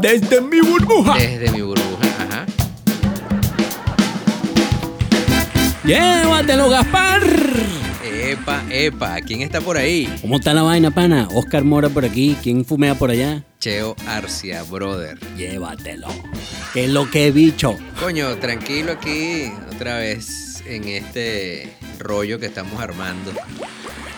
Desde mi burbuja. Desde mi burbuja, ajá. Llévatelo, Gaspar. Epa, epa, ¿quién está por ahí? ¿Cómo está la vaina, pana? Oscar Mora por aquí. ¿Quién fumea por allá? Cheo Arcia, brother. Llévatelo. ¿Qué es lo que he bicho? Coño, tranquilo aquí, otra vez en este rollo que estamos armando.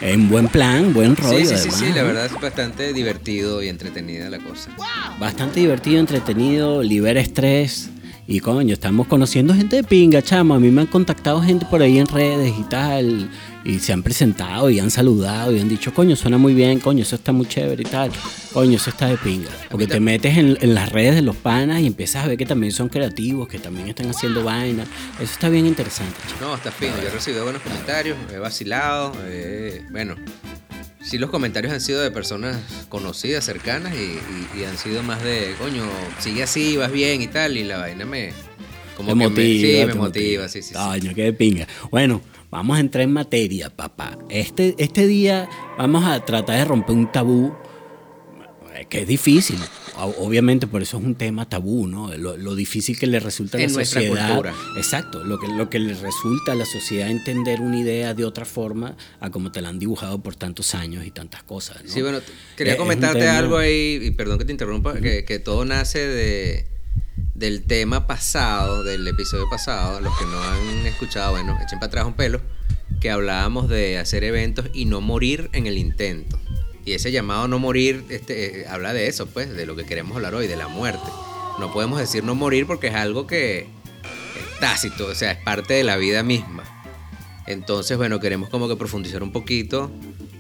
En buen plan, buen rollo. sí, sí, sí, además, sí, la verdad es bastante divertido y entretenida la cosa. Bastante divertido, entretenido, libera estrés. Y coño, estamos conociendo gente de pinga, chamo. A mí me han contactado gente por ahí en redes y tal. Y se han presentado y han saludado y han dicho, coño, suena muy bien, coño, eso está muy chévere y tal. Coño, eso está de pinga. Porque te metes en, en las redes de los panas y empiezas a ver que también son creativos, que también están haciendo vaina. Eso está bien interesante, chamo. No, está fino, yo he recibido buenos comentarios, he vacilado, eh, bueno, sí los comentarios han sido de personas conocidas, cercanas y, y- y han sido más de, coño, sigue así, vas bien y tal, y la vaina me... Como que motiva, me, sí, me motiva, sí, sí, sí. Coño, qué de pinga. Bueno, vamos a entrar en materia, papá. Este, este día vamos a tratar de romper un tabú eh, que es difícil. Obviamente, por eso es un tema tabú, ¿no? Lo, lo difícil que le resulta a la En nuestra sociedad. cultura. Exacto, lo que, lo que le resulta a la sociedad entender una idea de otra forma a como te la han dibujado por tantos años y tantas cosas. ¿no? Sí, bueno, Eh, quería un comentarte tema- algo ahí, y perdón que te interrumpa, que, que todo nace de del tema pasado, del episodio pasado, los que no han escuchado, bueno, echen para atrás un pelo, que hablábamos de hacer eventos y no morir en el intento. Y ese llamado no morir este, eh, habla de eso, pues, de lo que queremos hablar hoy, de la muerte. No podemos decir no morir porque es algo que es tácito, o sea, es parte de la vida misma. Entonces, bueno, queremos como que profundizar un poquito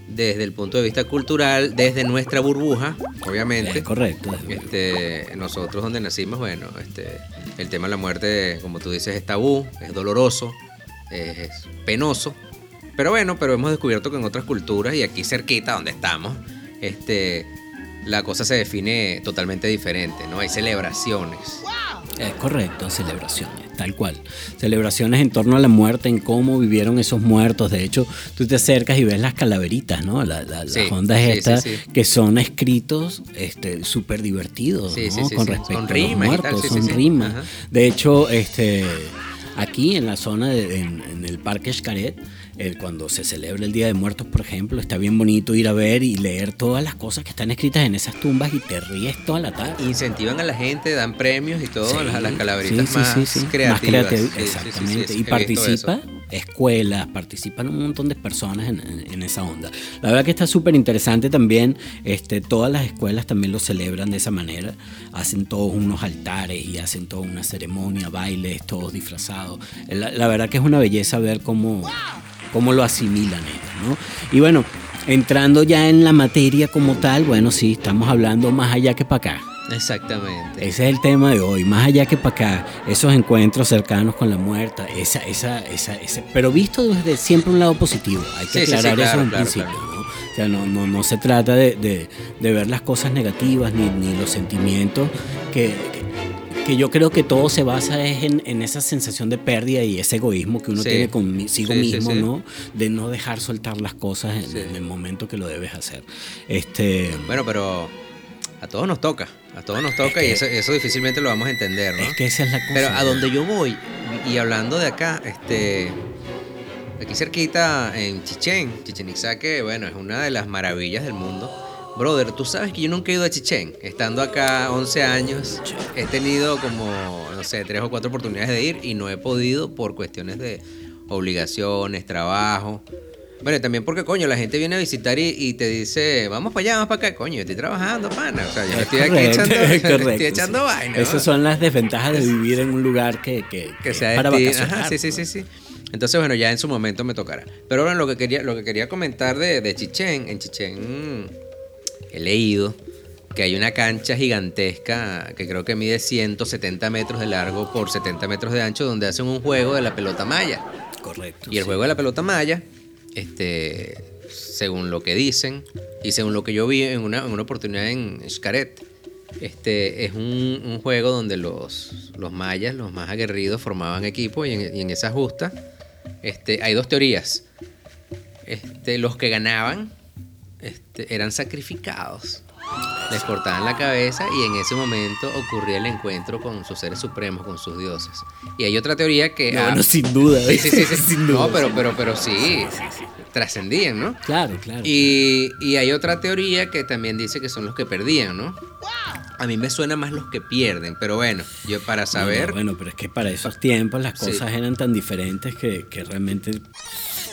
desde el punto de vista cultural, desde nuestra burbuja, obviamente. Es correcto. Este, nosotros donde nacimos, bueno, este, el tema de la muerte, como tú dices, es tabú, es doloroso, es penoso. Pero bueno, pero hemos descubierto que en otras culturas y aquí cerquita donde estamos, este, la cosa se define totalmente diferente, ¿no? Hay celebraciones. Es correcto, celebraciones, tal cual. Celebraciones en torno a la muerte, en cómo vivieron esos muertos. De hecho, tú te acercas y ves las calaveritas, ¿no? La- la- Sí, las ondas sí, estas sí, que son escritos este, súper divertidos, Sí, ¿no? Con respecto Son a los tal, muertos, son rimas. De hecho, este, aquí en la zona, de- en, en el Parque Xcaret, eh, cuando se celebra el Día de Muertos, por ejemplo, está bien bonito ir a ver y leer todas las cosas que están escritas en esas tumbas y te ríes toda la tarde. Incentivan a la gente, dan premios y todo Sí, a las, a las calaveritas sí, sí, más sí, creativas. creativ- Sí, sí, sí, sí, exactamente. y participa escuelas, participan un montón de personas en, en- en esa onda. La verdad que está súper interesante también. Este, todas las escuelas también lo celebran de esa manera. Hacen todos unos altares y hacen toda una ceremonia, bailes, todos disfrazados. La, la verdad que es una belleza ver cómo, cómo lo asimilan ellos, ¿no? Y bueno, entrando ya en la materia como tal, bueno, sí, estamos hablando más allá que para acá. Exactamente. Ese es el tema de hoy, más allá que para acá, esos encuentros cercanos con la muerta, esa, esa, esa, ese, pero visto desde siempre un lado positivo, hay que Sí, sí, sí, aclarar eso claro, en claro, principio, claro. ¿no? O sea, no, no, no se trata de, de- de ver las cosas negativas ni, ni los sentimientos que, que, que yo creo que todo se basa es en, en esa sensación de pérdida y ese egoísmo que uno Sí. tiene consigo Sí, mismo, sí. ¿no? De no dejar soltar las cosas en, el momento que lo debes hacer. Este, Bueno, pero a todos nos toca. A todos nos toca y que- eso, eso difícilmente lo vamos a entender, ¿no? es que esa es la cosa. Pero a donde yo voy, y hablando de acá, este. Aquí cerquita en Chichén, Chichen Itzá, que bueno, es una de las maravillas del mundo. Brother, tú sabes que yo nunca he ido a Chichén. Estando acá 11 años, he tenido como, no sé, tres o cuatro oportunidades de ir y no he podido por cuestiones de obligaciones, trabajo. Bueno, también porque, coño, la gente viene a visitar y, y te dice, vamos para allá, vamos para acá. Coño, yo estoy trabajando, pana. O sea, yo Es estoy aquí echando, es estoy correcto, echando sí. vaina. Esas son las desventajas de vivir en un lugar que, que, que que sea para vacacionar. Ajá, sí, sí, sí, sí. Entonces, bueno, ya en su momento me tocará. Pero bueno, lo que quería, lo que quería comentar de, de Chichén, en Chichén he leído que hay una cancha gigantesca que creo que mide 170 metros de largo por 70 metros de ancho, donde hacen un juego de la pelota maya. Correcto. Y el sí. juego de la pelota maya, este, según lo que dicen y según lo que yo vi en una, en una oportunidad en Xcaret, este, es un, un juego donde los, los mayas, los más aguerridos, formaban equipo y en, y en esa justa este, hay dos teorías. Este, los que ganaban este, eran sacrificados. les cortaban la cabeza y en ese momento ocurría el encuentro con sus seres supremos, con sus dioses. Y hay otra teoría que... No, ah, bueno, sin duda. sí, sí, sí, sí. sin duda. No, pero, pero, pero sí, trascendían, ¿no? Claro, claro. Y, y hay otra teoría que también dice que son los que perdían, ¿no? A mí me suena más los que pierden, pero bueno, yo para saber... bueno, pero es que para esos tiempos las cosas eran tan diferentes que, que realmente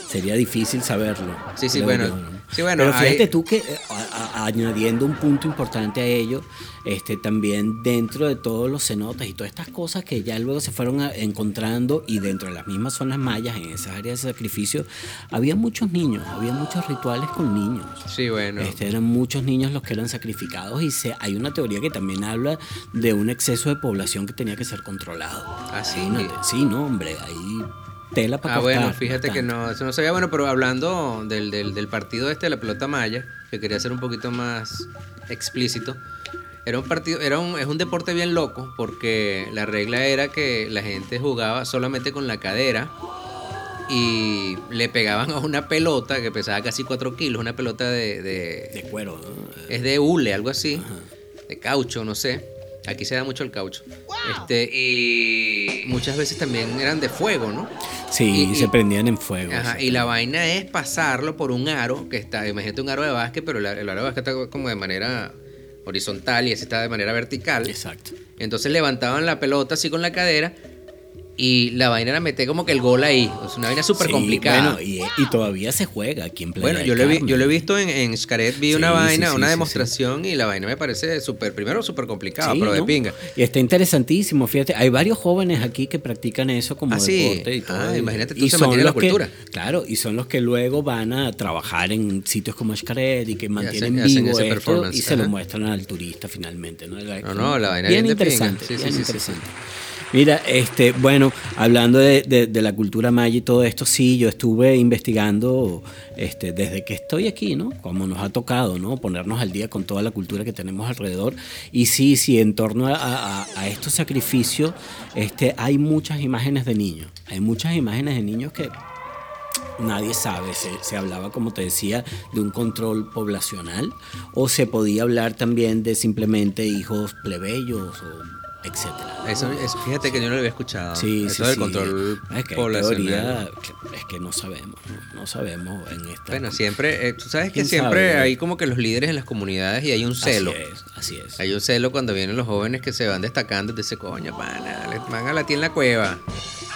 sería difícil saberlo. Sí, sí, bueno, yo, sí, bueno, Pero fíjate hay- tú que eh, a- a- añadiendo un punto importante a ello, este también dentro de todos los cenotes y todas estas cosas que ya luego se fueron a- encontrando y dentro de las mismas zonas mayas, en esas áreas de sacrificio, había muchos niños, había muchos rituales con niños. Sí, bueno. Este, eran muchos niños los que eran sacrificados y se, hay una teoría que también habla de un exceso de población que tenía que ser controlado. ¿Ah, sí? Imagínate. Sí, no, hombre, ahí tela para Ah, bueno, fíjate que no, eso no sabía. Bueno, pero hablando del, del, del partido este de la pelota maya, que quería ser un poquito más explícito, era un partido, era un, es un deporte bien loco, porque la regla era que la gente jugaba solamente con la cadera y le pegaban a una pelota que pesaba casi 4 kilos, una pelota de, de- De cuero, ¿no? es de hule, algo así, de caucho, no sé. Aquí se da mucho el caucho. Este, y muchas veces también eran de fuego, ¿no? Sí, Y- se y- prendían en fuego. Ajá, y la vaina es pasarlo por un aro que está, imagínate un aro de básquet, pero el, el aro de básquet está como de manera horizontal y ese está de manera vertical. Exacto. Entonces levantaban la pelota así con la cadera y la vaina era meter como que el gol ahí. Es una vaina súper Sí, complicada. Bueno, y, y todavía se juega aquí en Playa Bueno, yo lo, he yo lo he visto en, en Xcaret, vi Sí, una vaina, sí, una sí, demostración y la vaina me parece súper, primero súper complicado, Sí, pero de ¿no? pinga. Y está interesantísimo, fíjate, hay varios jóvenes aquí que practican eso como Ah, sí. deporte y todo. Ah, y- imagínate tú, y se son mantiene la los que- cultura. claro, y son los que luego van a trabajar en sitios como Xcaret y que mantienen hacen vivo ese esto performance, y se lo muestran al turista finalmente, ¿no? No, no, la vaina bien bien de pinga. interesante, bien sí, sí, interesante. Mira, este, bueno, hablando de, la cultura maya y todo esto, sí, yo estuve investigando este, desde que estoy aquí, ¿no? Como nos ha tocado, ¿no? Ponernos al día con toda la cultura que tenemos alrededor. Y sí, sí, en torno a, a- a estos sacrificios, este, hay muchas imágenes de niños. Hay muchas imágenes de niños que nadie sabe. Se, se hablaba, como te decía, de un control poblacional o se podía hablar también de simplemente hijos plebeyos o etcétera. Eso, eso- fíjate que yo no lo había escuchado. Sí, Eso sí, del control Es que poblacional. teoría es que no sabemos, no, No sabemos en esta. Bueno, siempre, eh, tú sabes que ¿Quién siempre sabe? hay como que los líderes en las comunidades y hay un celo. Así es, así es. Hay un celo cuando vienen los jóvenes que se van destacando te dicen, coño, pana, le van a la en la cueva.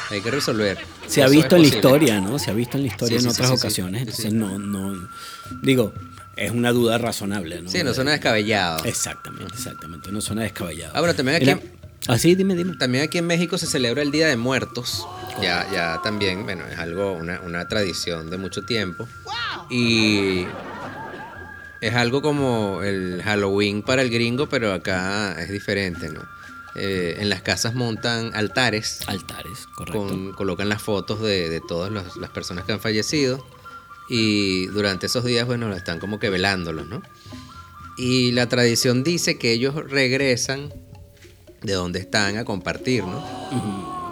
Hay que resolver. Se ha Eso visto en la historia, ¿no? Se ha visto en la historia en otras ocasiones. Entonces, no, no. Digo, es una duda razonable, ¿no? Sí, no suena descabellado. Exactamente, exactamente. No suena descabellado. Ah, bueno, también aquí- Mira, ah, sí, dime, dime. También aquí en México se celebra el Día de Muertos. Ya, ya también, bueno, es algo, una, una tradición de mucho tiempo. Y es algo como el Halloween para el gringo, pero acá es diferente, ¿no? Eh, en las casas montan altares, Altares, correcto. con- colocan las fotos de, de todas las, las personas que han fallecido y durante esos días, bueno, están como que velándolos, ¿no? Y la tradición dice que ellos regresan de donde están a compartir, ¿no?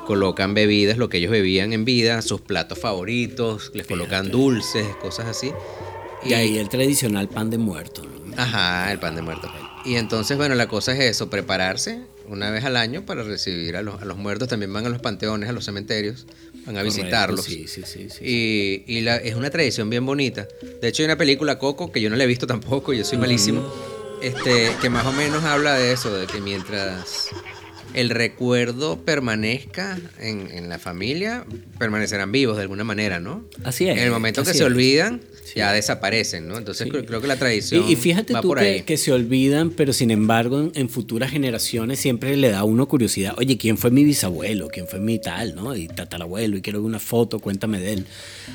Colocan bebidas, lo que ellos bebían en vida, sus platos favoritos, les colocan Fíjate. dulces, cosas así. Y ahí el tradicional pan de muerto. ¿no? Ajá, el pan de muerto. Y entonces, bueno, la cosa es eso, prepararse una vez al año para recibir a los, a los muertos. También van a los panteones, a los cementerios, van a Correcto, visitarlos. Sí, sí, sí. sí. Y, y la- es una tradición bien bonita. De hecho, hay una película Coco que yo no la he visto tampoco, yo soy malísimo. Este, que más o menos habla de eso, de que mientras el recuerdo permanezca en, en la familia, permanecerán vivos de alguna manera, ¿no? Así es. En el momento que se es. olvidan, Sí. ya desaparecen, ¿no? Entonces Sí. creo, creo que la tradición Y, y fíjate va tú por que, ahí. que se olvidan, pero sin embargo en, en futuras generaciones siempre le da a uno curiosidad. Oye, ¿quién fue mi bisabuelo? ¿Quién fue mi tal? ¿no? Y tatarabuelo, y quiero ver una foto, cuéntame de él.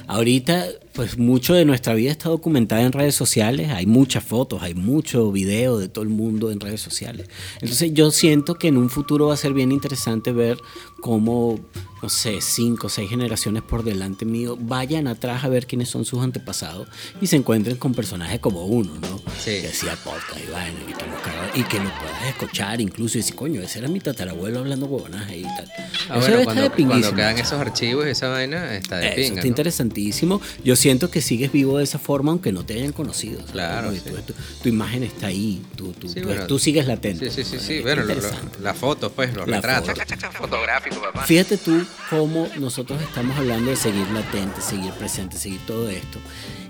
Ahorita, pues mucho de nuestra vida está documentada en redes sociales. Hay muchas fotos, hay mucho video de todo el mundo en redes sociales. Entonces yo siento que en un futuro va a ser bien interesante ver cómo no sé, cinco o seis generaciones por delante mío, vayan atrás a ver quiénes son sus antepasados y se encuentren con personajes como uno, ¿no? Sí. Que hacía podcast y vaina y, que, los y que lo puedas escuchar incluso y decir, coño, ese era mi tatarabuelo hablando huevonaje y tal. Ah, Eso bueno, está cuando, de cuando quedan esos archivos y esa vaina, está de Eso pinga. está ¿no? interesantísimo. Yo siento que sigues vivo de esa forma aunque no te hayan conocido. ¿sabes? Claro, sí. tu, tu- tu imagen está ahí, tú, tú, Sí, tú- bueno. tú sigues latente. Sí, sí, sí, Bueno, lo- lo- interesante. las fotos, pues, los La retratos. foto. Fotográfico, papá. Fíjate tú cómo nosotros estamos hablando de seguir latente, seguir presente, seguir todo esto.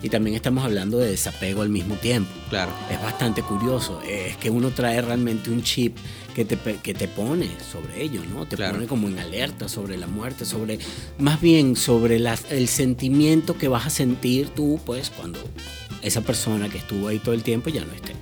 Y también estamos hablando de desapego al mismo tiempo. Claro. Es bastante curioso. Es que uno trae realmente un chip que te, que te pone sobre ello, ¿no? Te Claro. pone como en alerta sobre la muerte, sobre, más bien sobre las- el sentimiento que vas a sentir tú, pues, cuando esa persona que estuvo ahí todo el tiempo ya no esté.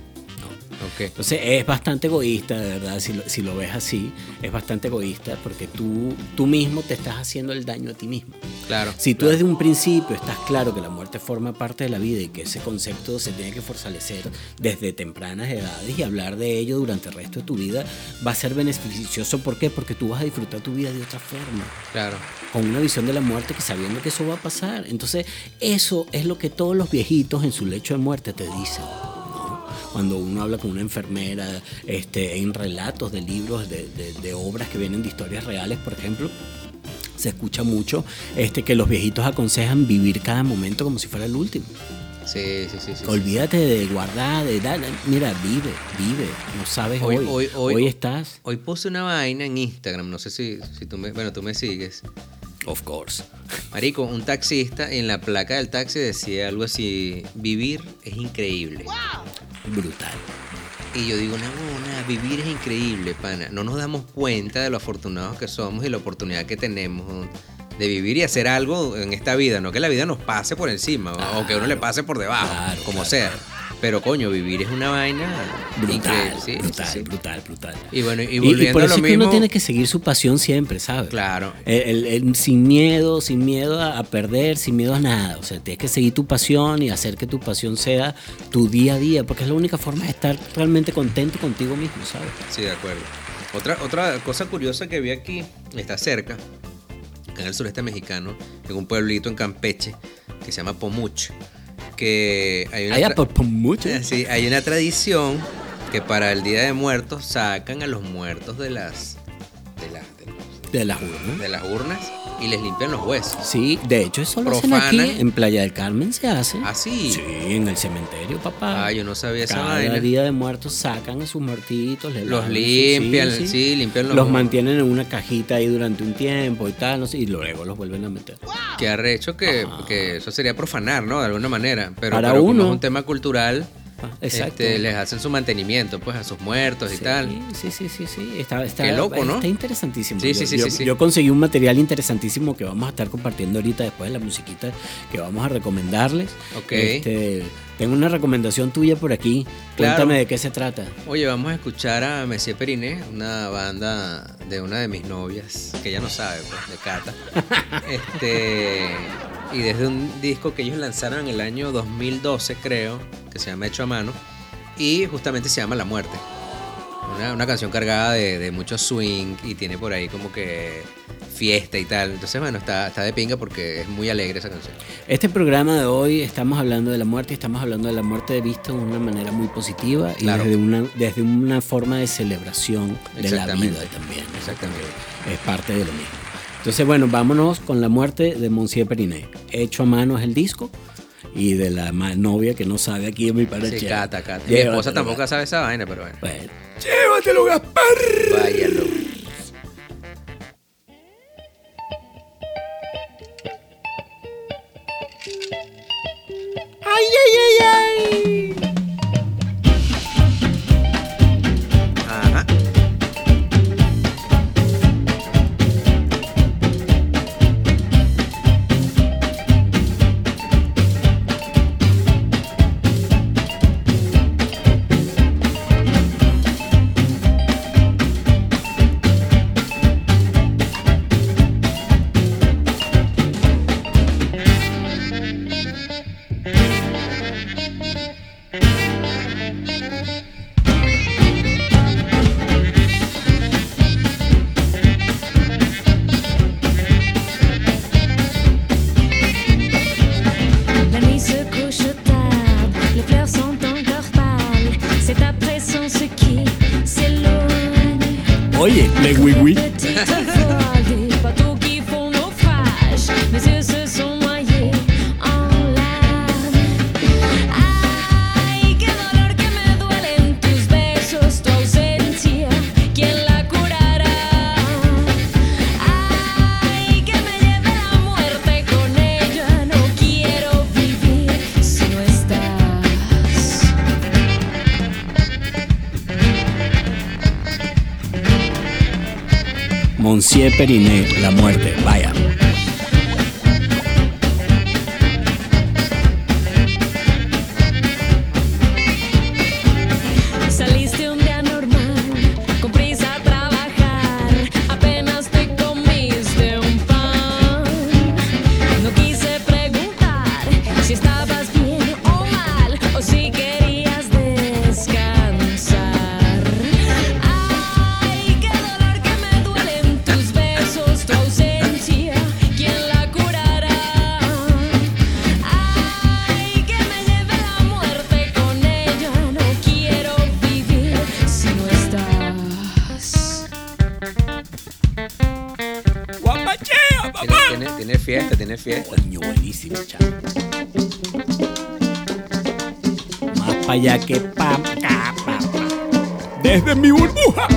¿No? Ok. Entonces es bastante egoísta, de verdad, si lo, si lo ves así, es bastante egoísta porque tú, tú mismo te estás haciendo el daño a ti mismo. Claro. Si tú claro. desde un principio estás claro que la muerte forma parte de la vida y que ese concepto se tiene que fortalecer desde tempranas edades y hablar de ello durante el resto de tu vida, va a ser beneficioso. ¿Por qué? Porque tú vas a disfrutar tu vida de otra forma Claro. con una visión de la muerte que sabiendo que eso va a pasar. Entonces, eso es lo que todos los viejitos en su lecho de muerte te dicen. Cuando uno habla con una enfermera, este, en relatos de libros, de, de- de obras que vienen de historias reales, por ejemplo, se escucha mucho este, que los viejitos aconsejan vivir cada momento como si fuera el último. Sí, sí, sí. sí, sí. Olvídate de guardar, de dar. Mira, vive, vive. No sabes hoy. Hoy- Hoy, hoy- hoy- estás. Hoy puse una vaina en Instagram, no sé si, si tú me, bueno, tú me sigues. Of course. Marico, un taxista en la placa del taxi decía algo así, vivir es increíble. Brutal. Y yo digo, nada, vivir es increíble, pana. No nos damos cuenta de lo afortunados que somos y la oportunidad que tenemos de vivir y hacer algo en esta vida, no que la vida nos pase por encima o- o que uno le pase por debajo, Claro, como claro, sea. Pero coño, vivir es una vaina Brutal, sí, brutal, sí. brutal, brutal. Y bueno, y Y, y volviendo por a eso lo es que uno mismo, tiene que seguir su pasión siempre, ¿sabes? claro, El- el- el- sin miedo, sin miedo a, a perder, sin miedo a nada. O sea, tienes que seguir tu pasión y hacer que tu pasión sea tu día a día, porque es la única forma de estar realmente contento contigo mismo, ¿sabes? Sí, de acuerdo. Otra, otra cosa curiosa que vi aquí, está cerca, acá en el sureste mexicano, en un pueblito en Campeche, que se llama Pomuch, que hay una, Allá por, por mucho. Eh, sí, hay una tradición que para el Día de Muertos sacan a los muertos de las, de las urnas. de las urnas y les limpian los huesos. Sí, de hecho eso lo hacen aquí, en Playa del Carmen se hace. ¿Ah, sí? Sí, en el cementerio, papá. Ah, yo no sabía esa Cada vaina. día de muertos sacan a sus muertitos, les Los limpian, sí, limpian los- los mantienen en una cajita ahí durante un tiempo y tal, no sé, y luego los vuelven a meter. Que arrecho que, que eso sería profanar, ¿no? De alguna manera. Pero, Para pero como uno. es un tema cultural, Ah, Exacto. este, les hacen su mantenimiento, pues, a sus muertos y tal. Sí, sí, sí, sí. Está, está, Qué loco, ¿no? Está interesantísimo. Sí, yo, sí, sí, yo- sí, sí. yo conseguí un material interesantísimo que vamos a estar compartiendo ahorita después de la musiquita que vamos a recomendarles. Ok. Este, tengo una recomendación tuya por aquí. Claro. Cuéntame de qué se trata. Oye, vamos a escuchar a Messier Periné, una banda de una de mis novias, que ella no sabe, pues, de Cata. este, y desde un disco que ellos lanzaron en el año 2012, creo, que se llama Hecho a Mano, y justamente se llama La Muerte. Una, una canción cargada de, de mucho swing y tiene por ahí como que fiesta y tal. Entonces, bueno, está, está de pinga porque es muy alegre esa canción. Este programa de hoy estamos hablando de la muerte y estamos hablando de la muerte de vista de una manera muy positiva y desde, una, desde una forma de celebración de la vida también. Exactamente. Es parte de lo mismo. Entonces, bueno, vámonos con la muerte de Monsieur Periné. Hecho a mano es el disco y de la novia que no sabe aquí en mi pareja. Sí, Cata, Cata. Mi esposa tampoco sabe esa vaina, pero bueno. Bueno, llévatelo, Gaspar. Váyalo. Monsieur Periné, la muerte. Vaya. Que pa' pa' pa. Desde mi burbuja.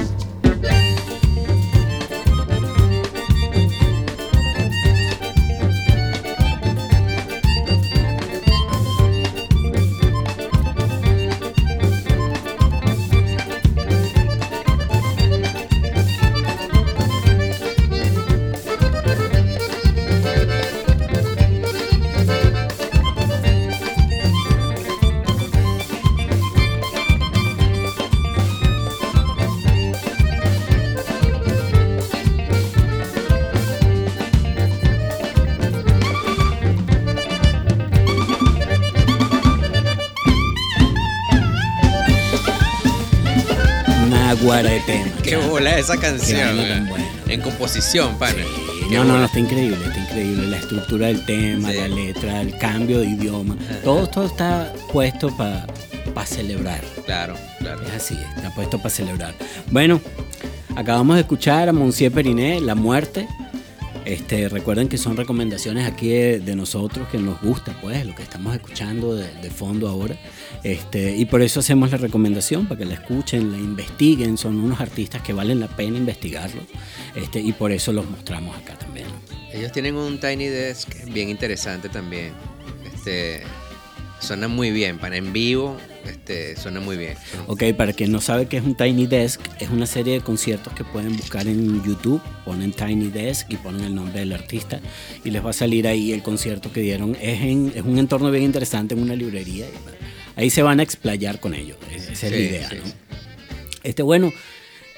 Naguara de tema. Qué bola esa canción. eh. buena. En composición, pana. Sí, No, no, no, está increíble, está increíble. La estructura del tema, Sí. la letra, el cambio de idioma. Todo, todo está puesto para celebrar. Claro, claro. Es así, está puesto para celebrar. Bueno, acabamos de escuchar a Monsieur Periné, La Muerte. Este, recuerden que son recomendaciones aquí de, de nosotros que nos gusta, pues, lo que estamos escuchando de, de fondo ahora. Este, y por eso hacemos la recomendación, para que la escuchen, la investiguen. Son unos artistas que valen la pena investigarlos. Este, y por eso los mostramos acá también. Ellos tienen un Tiny Desk bien interesante también. Este, suena muy bien, para en vivo, este, suena muy bien. Ok, para quien no sabe qué es un Tiny Desk, es una serie de conciertos que pueden buscar en YouTube, ponen Tiny Desk y ponen el nombre del artista y les va a salir ahí el concierto que dieron. Es, en, es un entorno bien interesante, en una librería. ahí se van a explayar con ellos, esa es la idea. sí. ¿no? Este, bueno,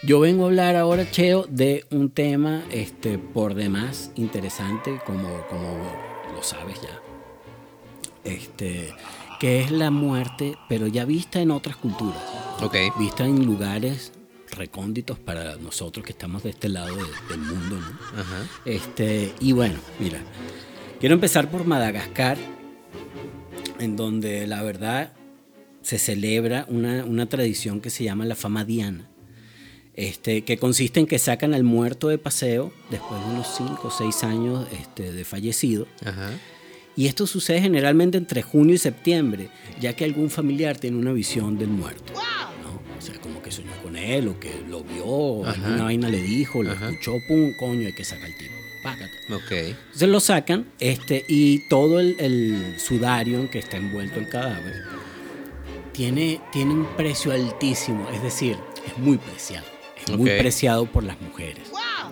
yo vengo a hablar ahora, Cheo, de un tema este, por demás interesante, como, como lo sabes ya este, que es la muerte, pero ya vista en otras culturas, Ok. vista en lugares recónditos para nosotros que estamos de este lado de- del mundo. ¿no? Ajá. Este, y bueno, mira, quiero empezar por Madagascar, en donde la verdad se celebra una, una tradición que se llama la fama diana. Este, que consiste en que sacan al muerto de paseo después de unos 5 o 6 años este, de fallecido Ajá. Y esto sucede generalmente entre junio y septiembre, ya que algún familiar tiene una visión del muerto. ¿no? O sea, como que soñó con él, o que lo vio, o Ajá. alguna vaina le dijo, lo Ajá. escuchó, pum, coño, hay que sacar el tipo. Págate. Ok. Entonces lo sacan este, y todo el, el sudario en que está envuelto el cadáver tiene, tiene un precio altísimo, es decir, es muy preciado. Es muy preciado por las mujeres.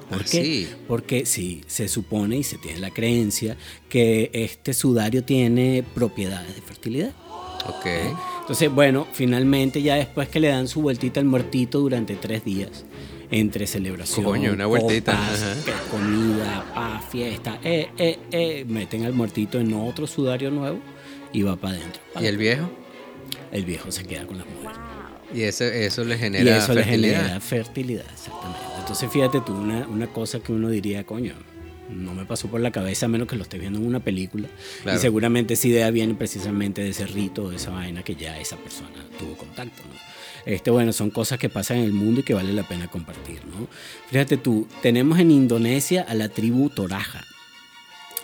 ¿Por Ah, qué? sí. Porque sí, se supone y se tiene la creencia que este sudario tiene propiedades de fertilidad. Ok. Entonces, bueno, finalmente ya después que le dan su vueltita al muertito durante tres días, entre celebración, Coño, una vueltita, copas, comida, paz, fiesta, eh, eh, eh, meten al muertito en otro sudario nuevo y va para adentro. ¿Y el viejo? El viejo se queda con las mujeres. Y eso, eso le Y genera eso le fertilidad. genera fertilidad, exactamente. Entonces, fíjate tú, una, una cosa que uno diría, coño, no me pasó por la cabeza a menos que lo esté viendo en una película. Claro. Y seguramente esa idea viene precisamente de ese rito, de esa vaina que ya esa persona tuvo contacto, ¿no? Este, bueno, son cosas que pasan en el mundo y que vale la pena compartir, ¿no? Fíjate tú, tenemos en Indonesia a la tribu Toraja.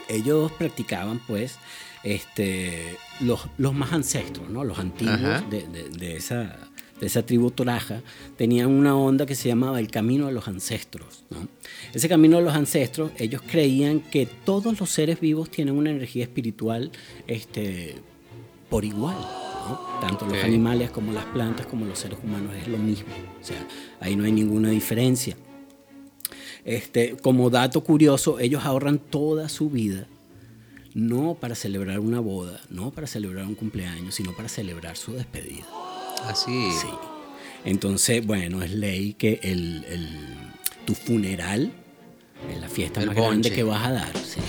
Ellos practicaban, pues, este, los, los más ancestros, ¿no? Los antiguos de, de- de esa, esa tribu Toraja tenían una onda que se llamaba el camino de los ancestros, ¿no? Ese camino de los ancestros, ellos creían que todos los seres vivos tienen una energía espiritual, este, por igual. ¿no? Tanto los animales como las plantas como los seres humanos es lo mismo. O sea, ahí no hay ninguna diferencia. Este, como dato curioso, ellos ahorran toda su vida no para celebrar una boda, no para celebrar un cumpleaños, sino para celebrar su despedida. Así. Sí. Entonces, bueno, es ley que el, el- tu funeral es la fiesta El más grande que vas a dar. Sí,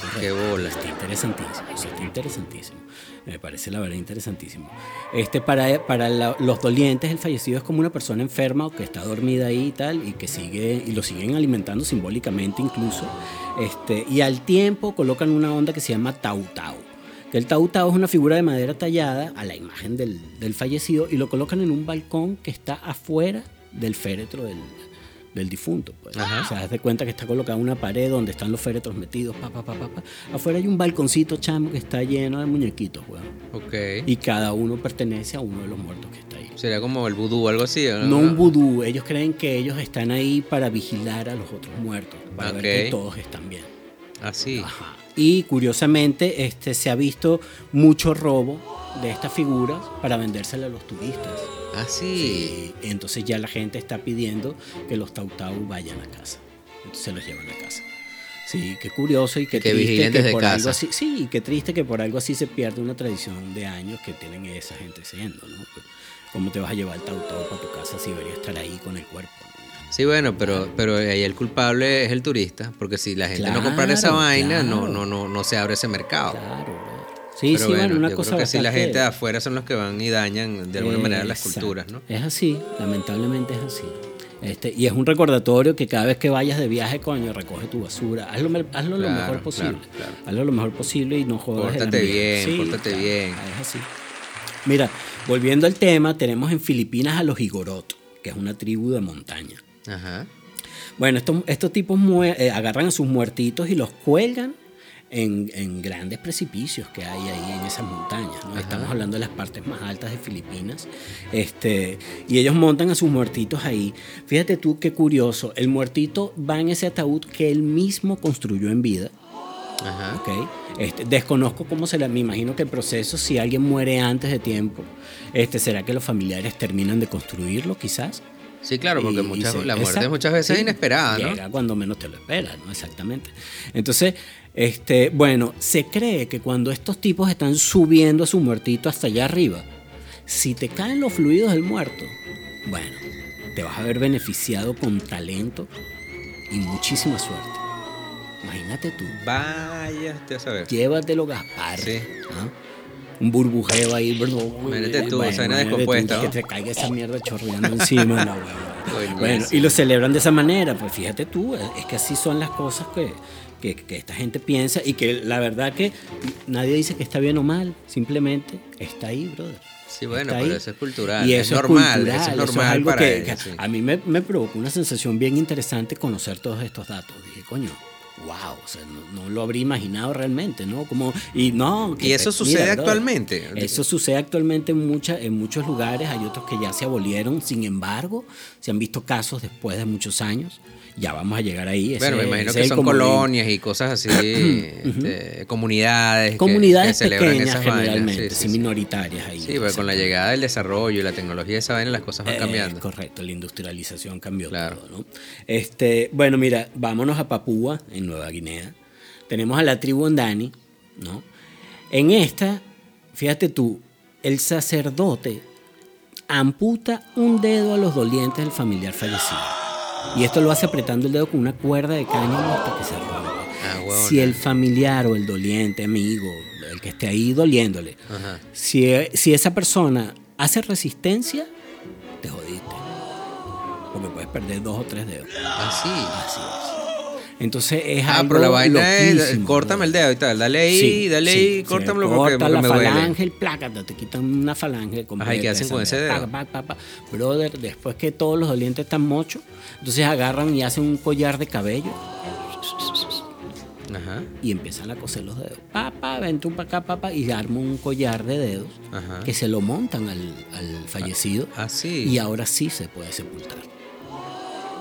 correcto. Qué bola. Está interesantísimo, está interesantísimo. Me parece la verdad interesantísimo. Este, para para la- los dolientes, el fallecido es como una persona enferma o que está dormida ahí y tal, y que sigue, y lo siguen alimentando simbólicamente incluso. Este, y al tiempo colocan una onda que se llama Tau Tau. Que el Tau Tau es una figura de madera tallada a la imagen del, del fallecido y lo colocan en un balcón que está afuera del féretro del, del difunto. Pues. Ajá. O sea, haz de cuenta que está colocada una pared donde están los féretros metidos. Pa, pa, pa, pa, pa. Afuera hay un balconcito chamo que está lleno de muñequitos, weón. Ok. Y cada uno pertenece a uno de los muertos que está ahí. Sería como el vudú o algo así, ¿o No un vudú, ellos creen que ellos están ahí para vigilar a los otros muertos, para ver que todos están bien. Así. Ajá. Y curiosamente este, se ha visto mucho robo de estas figuras para vendérsela a los turistas. Así. Y entonces ya la gente está pidiendo que los tautau vayan a casa. Entonces se los llevan a casa. Sí, qué curioso y qué Que triste que por casa. algo así, sí, qué triste que por algo así se pierde una tradición de años que tienen esa gente siendo, ¿no? Pues, ¿Cómo te vas a llevar el tautau para tu casa si debería estar ahí con el cuerpo? ¿no? Sí, bueno, pero, pero ahí el culpable es el turista, porque si la gente no compra esa vaina, no, claro. no, no, no se abre ese mercado. Claro. Sí, pero sí, bueno, una yo cosa creo que sí, la gente de afuera son los que van y dañan de alguna manera las culturas, ¿no? Es así, lamentablemente es así. Este, y es un recordatorio que cada vez que vayas de viaje, coño, recoge tu basura. Hazlo, hazlo lo mejor posible. claro, claro. Hazlo lo mejor posible y no jodas. Pórtate bien, pórtate bien. Es así. Mira, volviendo al tema, tenemos en Filipinas a los Igorot, que es una tribu de montaña. Ajá. Bueno, estos, estos tipos eh, agarran a sus muertitos y los cuelgan en, en grandes precipicios que hay ahí en esas montañas. ¿no? Estamos hablando de las partes más altas de Filipinas. Este, y ellos montan a sus muertitos ahí. Fíjate tú qué curioso. El muertito va en ese ataúd que él mismo construyó en vida. Ajá. ¿ok? Este, desconozco cómo será, me imagino que el proceso, si alguien muere antes de tiempo, este, ¿será que los familiares terminan de construirlo quizás? Sí, claro, porque Y- y muchas, se- la muerte muchas veces sí, es inesperada, ¿no? Llega cuando menos te lo esperas, ¿no? Exactamente. Entonces, este, bueno, se cree que cuando estos tipos están subiendo a su muertito hasta allá arriba, si te caen los fluidos del muerto, bueno, te vas a ver beneficiado con talento y muchísima suerte. Imagínate tú, Vaya, te a ver. llévatelo Gaspar. Sí. ¿ah? Un burbujeo ahí, Imagínate tú, Bueno, vaina descompuesta, Que te caiga esa mierda chorreando encima, no. Bueno, y lo celebran de esa manera, pues fíjate tú, es que así son las cosas que, que- que esta gente piensa y que la verdad que nadie dice que está bien o mal, simplemente está ahí, brother. Sí, bueno, Está pero ahí. eso es cultural. Y es eso normal, cultural, eso es eso normal algo para que, ellos, sí. A mí me, me provocó una sensación bien interesante conocer todos estos datos. Dije, coño, wow, o sea, no, no lo habría imaginado realmente, ¿no? Como, y no. que Y eso sucede actualmente. Eso sucede actualmente en, mucha- en muchos lugares, hay otros que ya se abolieron, sin embargo, se han visto casos después de muchos años. Ya vamos a llegar ahí. Bueno, me ese- imagino ese que son colonias y cosas así, este, comunidades. que- Comunidades que pequeñas esas generalmente, sí, sí, sí, sí. minoritarias ahí. Sí, porque con la llegada del desarrollo y la tecnología de esa vaina las cosas van Eh, cambiando. correcto, la industrialización cambió Claro. todo, ¿no? Este, bueno, mira, vámonos a Papúa, en Nueva Guinea. Tenemos a la tribu Andani, ¿no? En esta, fíjate tú, el sacerdote amputa un dedo a los dolientes del familiar fallecido. Y esto lo hace apretando el dedo con una cuerda de cáñamo hasta que se rompe. Ah, si el familiar o el doliente, amigo, el que esté ahí doliéndole, Ajá. si, si esa persona hace resistencia, te jodiste. Porque puedes perder dos o tres dedos. Así. Así es. Entonces es Ah, algo pero la vaina es, loquísimo, córtame el dedo y tal, dale ahí, Sí, dale sí, ahí, córtamelo porque, la me duele. falange, el plácata, te quitan una falange completa. Ajá, ¿y qué hacen con ese dedo? Pa, pa, pa. Brother, después que todos los dolientes están mochos, entonces agarran y hacen un collar de cabello Ajá, y empiezan a coser los dedos. Pa, pa, vente un pa' acá, pa, pa, y arman un collar de dedos ajá. que se lo montan al, al fallecido Ah, sí. y ahora sí se puede sepultar.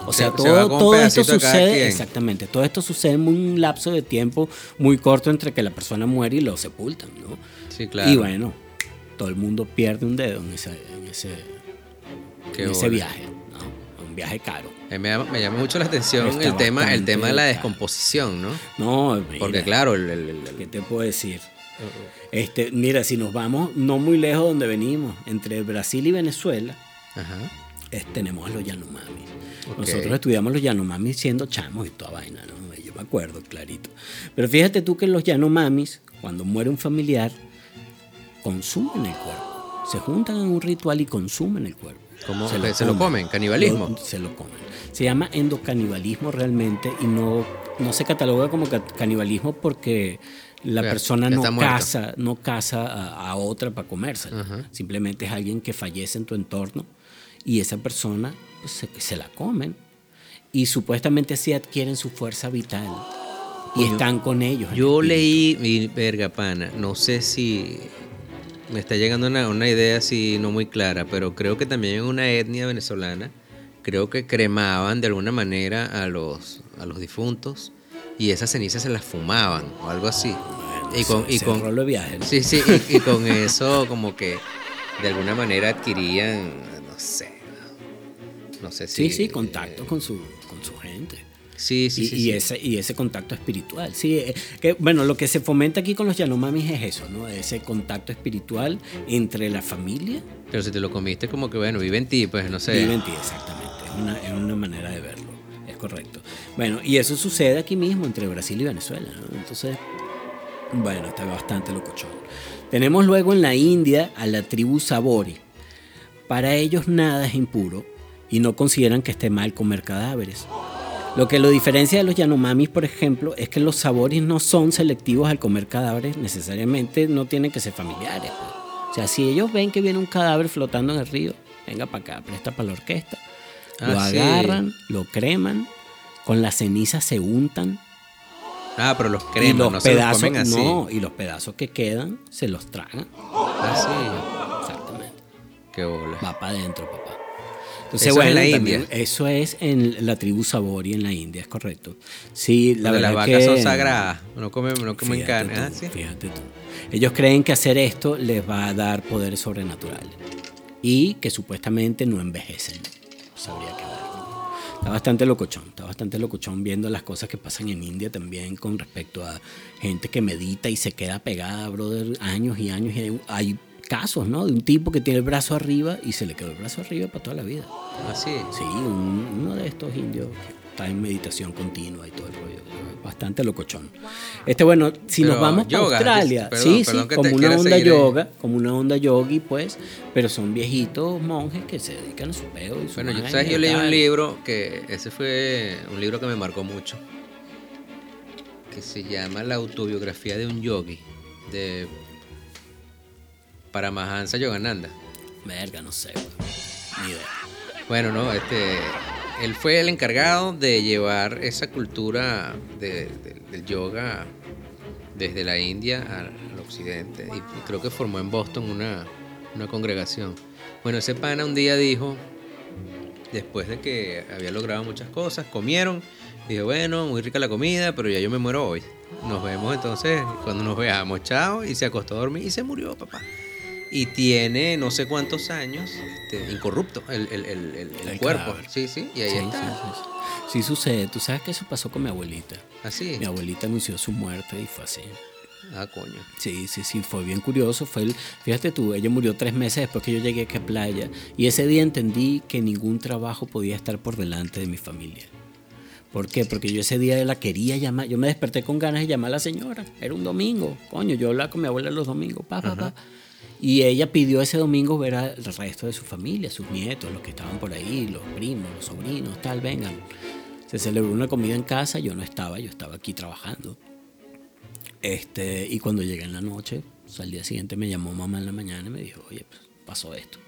O Se- sea, se todo, todo esto sucede, exactamente, todo esto sucede en un lapso de tiempo muy corto entre que la persona muere y lo sepultan, ¿no? Sí, claro. Y bueno, todo el mundo pierde un dedo en ese, en ese, en ese viaje, ¿no? Un viaje caro. Eh, Me llama, me llama mucho la atención Está el tema, el tema de la descomposición, ¿no? No, mira, Porque claro, el, el- el- ¿qué te puedo decir? Este, mira, si nos vamos no muy lejos de donde venimos, entre Brasil y Venezuela, Ajá. es- tenemos a los Yanomamis. Nosotros estudiamos los Yanomamis siendo chamos y toda vaina, ¿no? Yo me acuerdo clarito. Pero fíjate tú que los Yanomamis, cuando muere un familiar, consumen el cuerpo. Se juntan en un ritual y consumen el cuerpo. ¿Cómo? ¿Se lo comen? ¿Canibalismo? Lo- se lo comen. Se llama endocanibalismo realmente y no, no se cataloga como ca- canibalismo porque la persona no caza, no caza a, a otra para comérsela. Ajá. Simplemente es alguien que fallece en tu entorno y esa persona pues, se, se la comen y supuestamente así adquieren su fuerza vital y están con ellos. el Yo leí, mi verga pana, no sé si me está llegando una, una idea así no muy clara, pero creo que también en una etnia venezolana, creo que cremaban de alguna manera a los, a los difuntos y esas cenizas se las fumaban o algo así. Bueno, y con, y con, de viaje, ¿no? Sí, sí, y, y con eso como que de alguna manera adquirían, no sé, no sé si... Sí, sí, contacto con su, con su gente. Sí, sí, y, sí. y sí. ese, y ese contacto espiritual. Sí, eh, que, bueno, lo que se fomenta aquí con los Yanomamis es eso, ¿no? Ese contacto espiritual entre la familia Pero si te lo comiste como que, bueno, vive en ti, pues no sé. Vive en ti, exactamente. Es una, es una manera de verlo. Es correcto. Bueno, y eso sucede aquí mismo entre Brasil y Venezuela. ¿no? Entonces, bueno, está bastante locochón. Tenemos luego en la India a la tribu Sabori. Para ellos nada es impuro y no consideran que esté mal comer cadáveres. Lo que lo diferencia de los Yanomamis, por ejemplo, es que los saboris no son selectivos al comer cadáveres, necesariamente no tienen que ser familiares. pues. O sea, si ellos ven que viene un cadáver flotando en el río, venga para acá, presta para la orquesta. lo Ah, sí. agarran, lo creman, con la ceniza se untan Ah, pero los y cremas, los no se los pedazos comen así. no, y los pedazos que quedan se los tragan. Ah, Exactamente. sí. Qué bola. Va para adentro, papá. Entonces, Eso es en la también India. eso es en la tribu Sabori en la India, es correcto. Sí, la Donde las verdad vacas que son sagradas. No comen, no comen carne. tú, Ah, sí. fíjate tú. Ellos creen que hacer esto les va a dar poderes sobrenaturales y que supuestamente no envejecen. Habría que. Está bastante locochón, está bastante locochón viendo las cosas que pasan en India también con respecto a gente que medita y se queda pegada, brother, años y años. Y hay casos, ¿no? De un tipo que tiene el brazo arriba y se le quedó el brazo arriba para toda la vida. Ah, sí. Sí, un- uno de estos indios que está en meditación continua y todo el rollo. Bastante locochón. Este, bueno, si nos vamos a yoga, Australia, perdón, sí, perdón sí, como una onda ahí. yoga, como una onda yogi, pues, pero son viejitos monjes que se dedican a su peo y su Bueno, yo, ¿sabes? yo leí un libro que ese fue un libro que me marcó mucho. Que se llama La autobiografía de un yogi. De Paramahansa Yogananda. Verga, no sé, güey. ni idea. Bueno, no, este, él fue el encargado de llevar esa cultura de- de- del yoga desde la India al, occidente y creo que formó en Boston una, una congregación. Bueno, ese pana un día dijo, después de que había logrado muchas cosas, comieron, dijo, bueno, muy rica la comida, pero ya yo me muero hoy. Nos vemos entonces cuando nos veamos, chao, y se acostó a dormir y se murió, papá. Y tiene no sé cuántos años, este, incorrupto, el, el- el- el- el cuerpo. cadáver. Sí, sí, y ahí Sí, sí, está. sí, sí. Sí sucede. Tú sabes que eso pasó con mi abuelita. Así. Mi abuelita anunció su muerte y fue así. Ah, coño. Sí, sí, sí, fue bien curioso. Fue el, fíjate tú, ella murió tres meses después que yo llegué aquí a playa. Y ese día entendí que ningún trabajo podía estar por delante de mi familia. ¿Por qué? Porque yo ese día la quería llamar. Yo me desperté con ganas de llamar a la señora. Era un domingo. Coño, yo hablaba con mi abuela los domingos. Pa, pa, pa. Y ella pidió ese domingo ver al resto de su familia, sus nietos, los que estaban por ahí, los primos, los sobrinos, tal, vengan. Se celebró una comida en casa, yo no estaba, yo estaba aquí trabajando. Este, y cuando llegué en la noche, o sea, al día siguiente me llamó mamá en la mañana y me dijo, oye, pues pasó esto.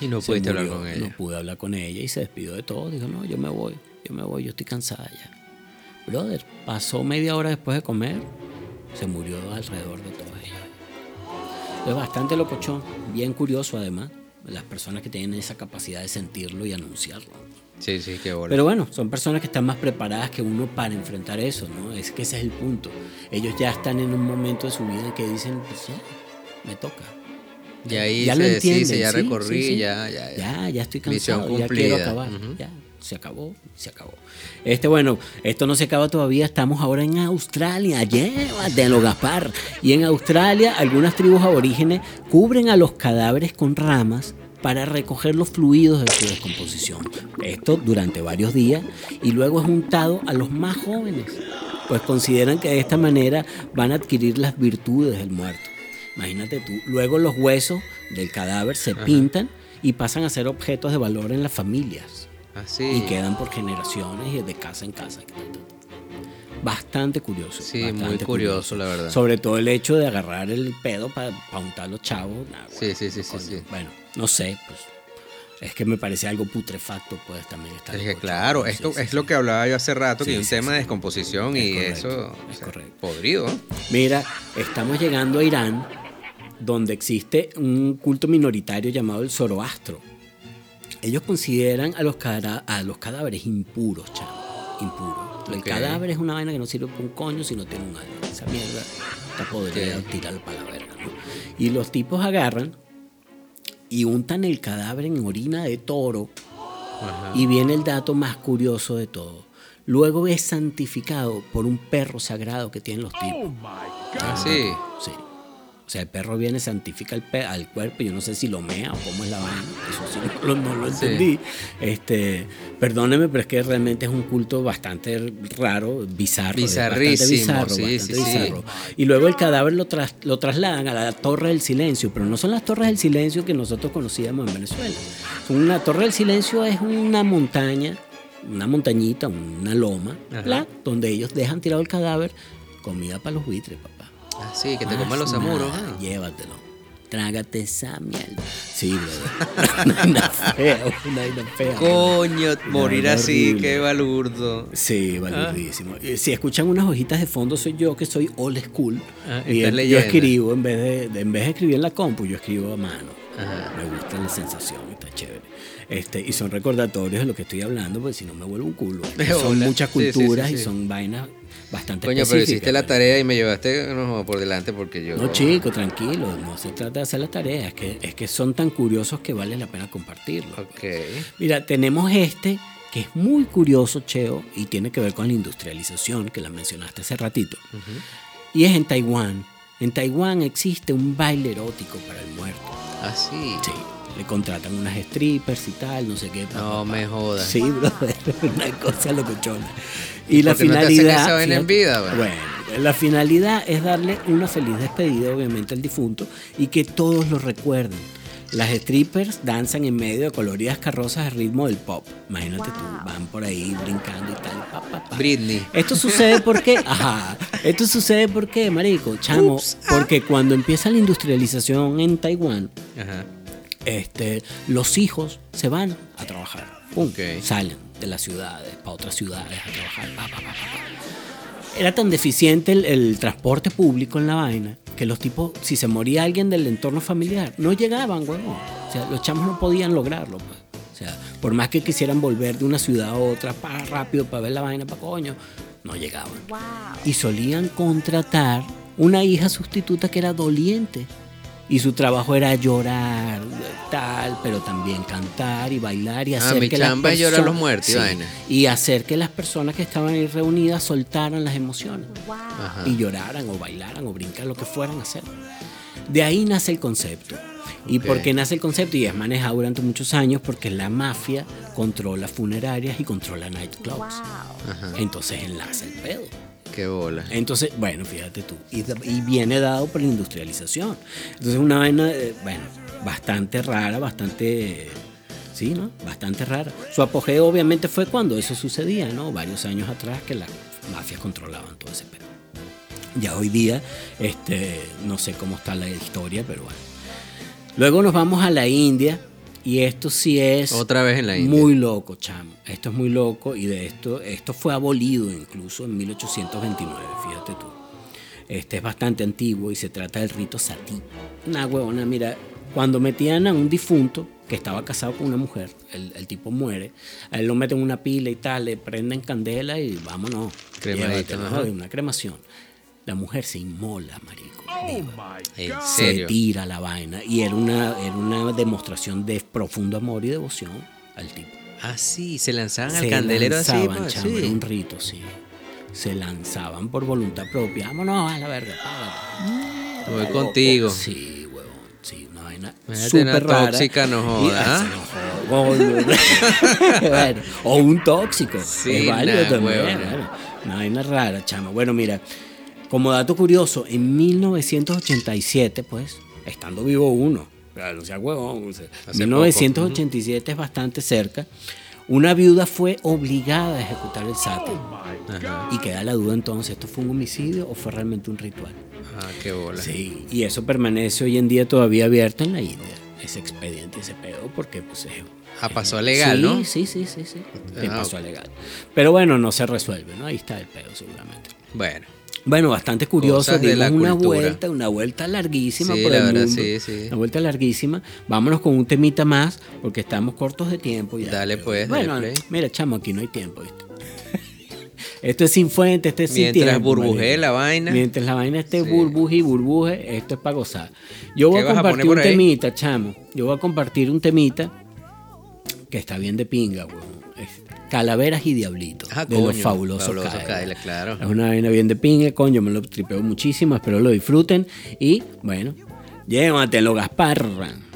Y no Se pudiste hablar con ella. No pude hablar con ella y se despidió de todo. Dijo, no, yo me voy, yo me voy, yo estoy cansada ya. Brother, pasó media hora después de comer, se murió alrededor de todos ellos. Es bastante locochón, bien curioso además, las personas que tienen esa capacidad de sentirlo y anunciarlo. Sí, sí, qué bola. Pero bueno, son personas que están más preparadas que uno para enfrentar eso, ¿no? Es que ese es el punto. Ellos ya están en un momento de su vida en que dicen, pues ya, me toca. ya ahí ya se lo entienden, ya recorrí, sí, sí. ya, ya, ya. Ya, ya estoy cansado, ya quiero acabar. Ya, se acabó, se acabó. Este, bueno, esto no se acaba todavía, estamos ahora en Australia, llévatelo, Gaspar. Y en Australia, algunas tribus aborígenes cubren a los cadáveres con ramas para recoger los fluidos de su descomposición. Esto durante varios días y luego es untado a los más jóvenes, pues consideran que de esta manera van a adquirir las virtudes del muerto. Imagínate tú, luego los huesos del cadáver se pintan y pasan a ser objetos de valor en las familias Así. y quedan por generaciones y de casa en casa. Bastante curioso. Sí, muy curioso, la verdad. Sobre todo el hecho de agarrar el pedo para untar a los chavos. nah, Sí, sí, sí, sí, sí. Bueno, no sé, pues. Es que me parece algo putrefacto, pues también está. Es que claro, esto sí, es sí. lo que hablaba yo hace rato, que hay un tema de descomposición Es y correcto, eso es o sea, correcto. podrido. Mira, estamos llegando a Irán, donde existe un culto minoritario llamado el Zoroastro. Ellos consideran a los, cara- a los cadáveres impuros, chavo. Impuros. El cadáver es una vaina que no sirve para un coño si no tiene un alma. Esa mierda está podrida, Ok. tirarlo para la verga. ¿no? Y los tipos agarran y untan el cadáver en orina de toro. Ajá. Y viene el dato más curioso de todo. Luego es santificado por un perro sagrado que tienen los tipos. Ah, sí. Sí. O sea, el perro viene, santifica al, pe- al cuerpo. Yo no sé si lo mea o cómo es la vaina. Eso sí no, lo- no lo Sí. entendí. Este, perdóneme, pero es que realmente es un culto bastante raro, bizarro. es bastante Bizarrísimo, bizarro, sí, bastante sí, bizarro. Y luego el cadáver lo, tras- lo trasladan a la Torre del Silencio, pero no son las Torres del Silencio que nosotros conocíamos en Venezuela. Una Torre del Silencio es una montaña, una montañita, una loma, donde ellos dejan tirado el cadáver, comida para los buitres, papá. Ah, sí, que te Más coman los amuros. nada, ah. Llévatelo. Trágate esa mierda. Sí, brother. una vaina fea, una vaina fea. Coño, morir vaina así, horrible. qué balurdo. Sí, validísimo. Eh, Si escuchan unas hojitas de fondo, soy yo que soy old school. Ah, y estás yo leyendo. escribo, en vez de, de- en vez de escribir en la compu, yo escribo a mano. Ajá. Me gusta la sensación, está chévere. Este, y son recordatorios de lo que estoy hablando, porque si no me vuelvo un culo. De son bola. muchas Sí, sí, sí, culturas sí. y son vainas bastante Coño, pero específicas, hiciste la ¿vale? tarea y me llevaste no, por delante porque yo. No, chico, tranquilo, no se trata de hacer la tarea, es que, es que son tan curiosos que vale la pena compartirlo. Ok. Mira, tenemos este que es muy curioso, Cheo, y tiene que ver con la industrialización, que la mencionaste hace ratito. Y es en Taiwán. En Taiwán existe un baile erótico para el muerto. Ah, sí. Sí, le contratan unas strippers y tal, no sé qué. pa, No pa, pa. me jodas. Sí, brother, una cosa locochona. Y la por qué no te hacen finalidad. vaina en vida, güey? bueno, la finalidad es darle una feliz despedida, obviamente, al difunto y que todos lo recuerden. Las strippers danzan en medio de coloridas carrozas al ritmo del pop. Imagínate tú, van por ahí brincando y tal. pa, pa, pa. Britney. Esto sucede porque, ajá, esto sucede porque, marico, chamo, Ups, ah. porque cuando empieza la industrialización en Taiwán, Ajá. Este, los hijos se van a trabajar. Salen de las ciudades para otras ciudades a trabajar. pa, pa, pa, pa, pa. Era tan deficiente el, el transporte público en la vaina que los tipos, si se moría alguien del entorno familiar, no llegaban, huevón. O sea, los chamos no podían lograrlo. Pues. O sea, por más que quisieran volver de una ciudad a otra para rápido para ver la vaina, para coño, no llegaban. Y solían contratar una hija sustituta que era doliente. Y su trabajo era llorar, tal, pero también cantar y bailar y Ah, hacer mi que las chamba es llorar perso- los muertos y Sí, vaina. y hacer que las personas que estaban ahí reunidas soltaran las emociones Ajá. y lloraran o bailaran o brincaran, lo que fueran a hacer. De ahí nace el concepto. ¿Y Ok. por qué nace el concepto? Y es manejado durante muchos años porque la mafia controla funerarias y controla nightclubs. Entonces enlaza el pedo. Bola. Entonces, bueno, fíjate tú. Y, y viene dado por la industrialización. Entonces, una vaina, eh, bueno, bastante rara, bastante Sí, ¿no? Bastante rara. Su apogeo obviamente fue cuando eso sucedía, ¿no? Varios años atrás que las mafias controlaban todo ese pedo. Ya hoy día, este, no sé cómo está la historia, pero bueno. Luego nos vamos a la India y esto sí es Otra vez en la India. muy loco, chamo. Esto es muy loco y de esto, esto fue abolido incluso en 1829, fíjate tú. Este es bastante antiguo y se trata del rito sati. Una huevona, mira, cuando metían a un difunto que estaba casado con una mujer, el, el tipo muere, a él lo meten en una pila y tal, le prenden candela y vámonos. Joder, una cremación. La mujer se inmola, marico. viva ¿En se serio? tira la vaina. Y era una, era una demostración de profundo amor y devoción al tipo. Ah, sí, se lanzaban al Se candelero así. lanzaban, pues, chamo, sí. era un rito, sí. Se lanzaban por voluntad propia. Vámonos a la verga. págate. Voy contigo. Sí, huevón. Sí, una vaina súper rara. tóxica, no joda, ah, se joda. Bueno, o un tóxico. Sí, es válido nah, también. claro. Una vaina rara, chamo. Bueno, mira, como dato curioso, en 1987, pues, estando vivo uno, claro, o sea, huevón, o sea, Hace 1987 es bastante cerca, una viuda fue obligada a ejecutar el sati. Ajá. Y queda la duda entonces, ¿esto fue un homicidio o fue realmente un ritual? Ah, qué bola. Sí, y eso permanece hoy en día todavía abierto en la India, ese expediente, ese pedo, porque pues es... Ah, pasó a legal, sí, ¿no? Sí, sí, sí, sí. Sí, Ah, pasó a legal. Pero bueno, no se resuelve, ¿no? Ahí está el pedo seguramente. Bueno. Bueno, bastante curioso. Dimos una cultura. vuelta, una vuelta larguísima Sí, por el verdad, mundo. sí, sí. Una vuelta larguísima. Vámonos con un temita más, porque estamos cortos de tiempo ya. Dale, pues, Bueno, mira, chamo, aquí no hay tiempo, ¿viste? Esto es sin fuente, esto es sin Mientras tiempo. burbujee marico. la vaina. Mientras la vaina esté Sí. burbuje y burbuje, esto es para gozar. Yo voy ¿Qué a compartir un ahí? temita, chamo. Yo voy a compartir un temita que está bien de pinga, weón. Calaveras y Diablitos. Ah, de los fabulosos Fabulosos claro. Es una vaina bien de pinga, coño, me lo tripeo muchísimo, espero lo disfruten. Y bueno, llévatelo, Gaspar.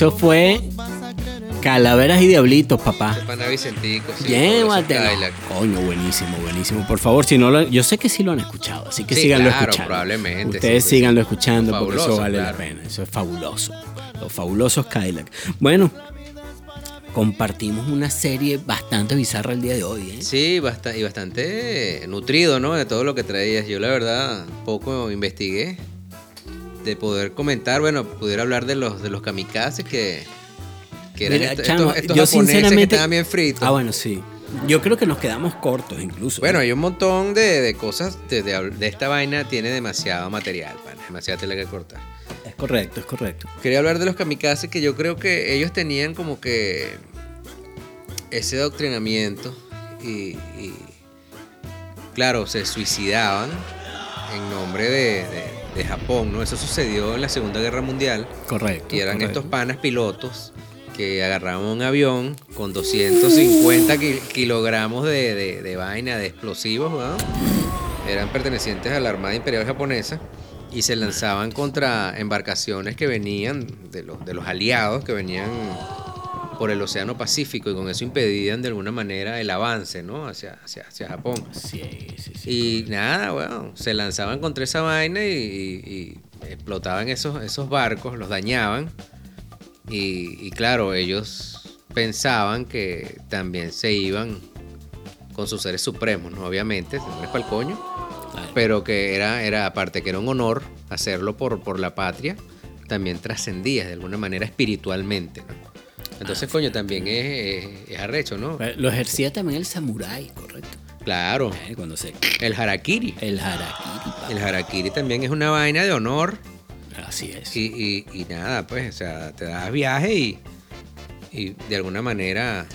Eso fue Calaveras y Diablitos, papá. Ese pana Vicentico, sí, fabuloso Llévatelo. Coño, buenísimo, buenísimo. Por favor, si no lo, yo sé que sí lo han escuchado, así que Sí, síganlo claro, escuchando. probablemente, Ustedes sí, sí, síganlo sí. escuchando porque eso vale la pena. Eso es fabuloso. Los fabulosos Cadillac. Bueno, compartimos una serie bastante bizarra el día de hoy, ¿eh? Sí, basta- y bastante nutrido, ¿no? De todo lo que traías. Yo la verdad poco investigué de poder comentar, bueno, pudiera hablar de los de los kamikazes que, que eran Mira, estos, chamo, estos, yo que estaban bien fritos. Ah, bueno, sí. Yo creo que nos quedamos cortos incluso. Bueno, ¿eh? hay un montón de, de cosas de, de- de esta vaina, tiene demasiado material, pana, demasiada tela que cortar. Es correcto, es correcto. Quería hablar de los kamikazes que yo creo que ellos tenían como que ese adoctrinamiento y, y, claro, se suicidaban en nombre de, de- Japón, ¿no? Eso sucedió en la Segunda Guerra Mundial Correcto. y eran correcto. estos panas pilotos que agarraban un avión con 250 ki- kilogramos de, de- de vaina, de explosivos, ¿no? Eran pertenecientes a la Armada Imperial Japonesa y se lanzaban contra embarcaciones que venían de los, de los aliados, que venían por el Océano Pacífico y con eso impedían de alguna manera el avance, ¿no? Hacia, hacia, hacia Japón. Sí, sí, sí. Y nada, bueno, se lanzaban contra esa vaina y, y- y explotaban esos, esos barcos, los dañaban. Y, y claro, ellos pensaban que también se iban con sus seres supremos, ¿no? Obviamente, no es para el coño, pero que era, era aparte que era un honor hacerlo por, por la patria, también trascendía de alguna manera espiritualmente, ¿no? Entonces, coño, también es, es- es arrecho, ¿no? Lo ejercía también el samurái, correcto. Claro, Eh, Cuando se... el harakiri. El harakiri, pa. El harakiri también es una vaina de honor Así es. y, y- y nada, pues, o sea, te das viaje y, y de alguna manera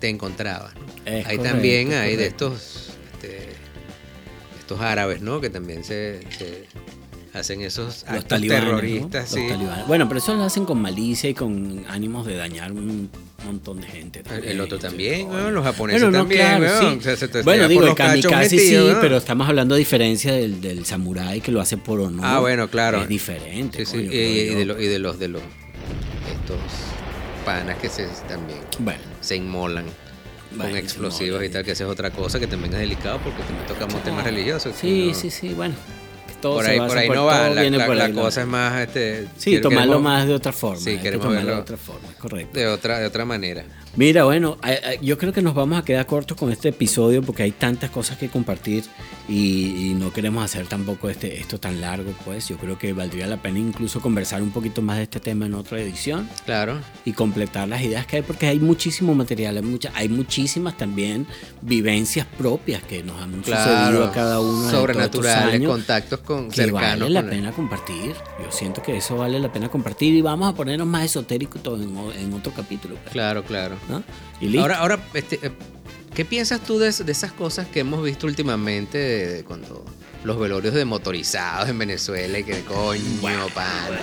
te encontrabas, ¿no? Correcto, también, hay de estos, este, estos árabes, ¿no? Que también se, se hacen esos Los actos talibanes. ¿no? terroristas, Los sí. talibanes. Bueno, pero eso lo hacen con malicia y con ánimos de dañar un montón de gente. El, también. el otro también, weón, los japoneses Bueno, no, también, claro, weón. sí. O sea, se bueno, digo, el kamikaze metido, sí, pero estamos hablando a diferencia del, del samurái que lo hace por honor. Ah, bueno, claro. Es diferente. Sí, sí, coño, y, de yo. lo- y de los de los estos panas que se también Bueno, se inmolan con explosivos y tal, que esa es otra cosa que también es delicado porque también tocamos temas religiosos. Sí, ¿no? sí, sí, bueno. Todo Por ahí, por ahí por- no va, la, la- por la ahí, ¿no? cosa es más... Este, Sí, tomarlo queremos- más de otra forma. Sí, que queremos tomarlo verlo de otra forma, correcto. De otra, de otra manera. Mira, bueno, yo creo que nos vamos a quedar cortos con este episodio porque hay tantas cosas que compartir y, y no queremos hacer tampoco este, esto tan largo, pues. Yo creo que valdría la pena incluso conversar un poquito más de este tema en otra edición Claro. y completar las ideas que hay porque hay muchísimo material, hay, mucha, hay muchísimas también vivencias propias que nos han sucedido Claro. a cada uno Sobrenaturales, años contactos con que cercanos. vale la con- pena compartir. Yo siento que eso vale la pena compartir y vamos a ponernos más esotéricos todo en, en otro capítulo. pues, Claro, claro. ¿No? Y listo. Ahora, ahora este, eh, ¿qué piensas tú de, es- de esas cosas que hemos visto últimamente de, de cuando los velorios de motorizados en Venezuela y que coño, pana?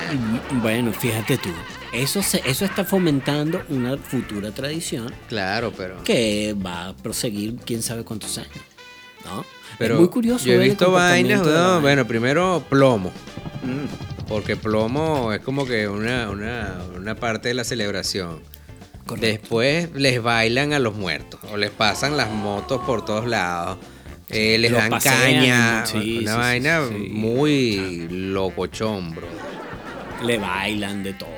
Bueno, fíjate tú, eso, se, eso está fomentando una futura tradición Claro, pero... que va a proseguir quién sabe cuántos años. ¿no? Pero es muy curioso. Yo he visto vainas, vaina. bueno, primero plomo. Mm, Porque plomo es como que una, una, una parte de la celebración. Correcto. Después les bailan a los muertos o les pasan las motos por todos lados. eh, les los dan pasean, caña. sí, una sí, vaina sí, muy locochón, bro. Le bailan de todo,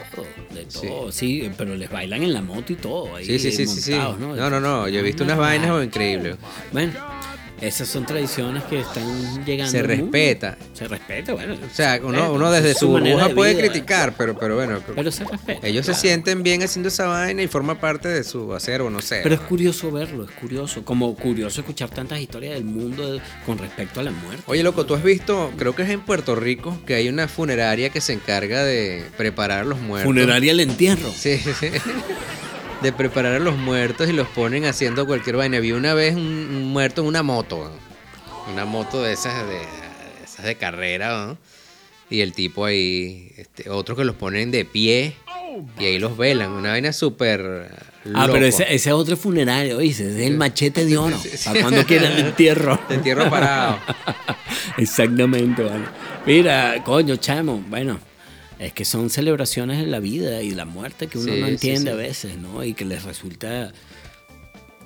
de todo, sí. pero les bailan en la moto y todo. Ahí Sí, sí, sí, sí, sí. montados, No, no, no. Yo he visto Una unas vainas vaina. increíbles. Bueno, esas son tradiciones que están llegando. Se respeta. Se respeta, bueno. O sea, se uno, uno desde es su manera burbuja de puede vida, criticar, pero, pero bueno. Pero se respeta. ellos se sienten bien haciendo esa vaina y forma parte de su acervo, no sé. Pero es curioso verlo, es curioso. Como curioso escuchar tantas historias del mundo de- con respecto a la muerte. Oye, loco, tú has visto, creo que es en Puerto Rico, que hay una funeraria que se encarga de preparar los muertos. Funeraria el entierro. Sí, sí. De preparar a los muertos y los ponen haciendo cualquier vaina. Vi una vez un, un muerto en una moto. Una moto de esas de, esas de carrera, ¿no? Y el tipo ahí, este, otros que los ponen de pie y ahí los velan. Una vaina súper. Ah, pero ese, ese es otro funerario, dice, es el machete de oro. Para cuando quieran el entierro. De entierro parado. Exactamente, vale. Mira, coño, chamo, bueno, Es que son celebraciones de la vida y la muerte que uno Sí, no entiende sí. a veces, ¿no? Y que les resulta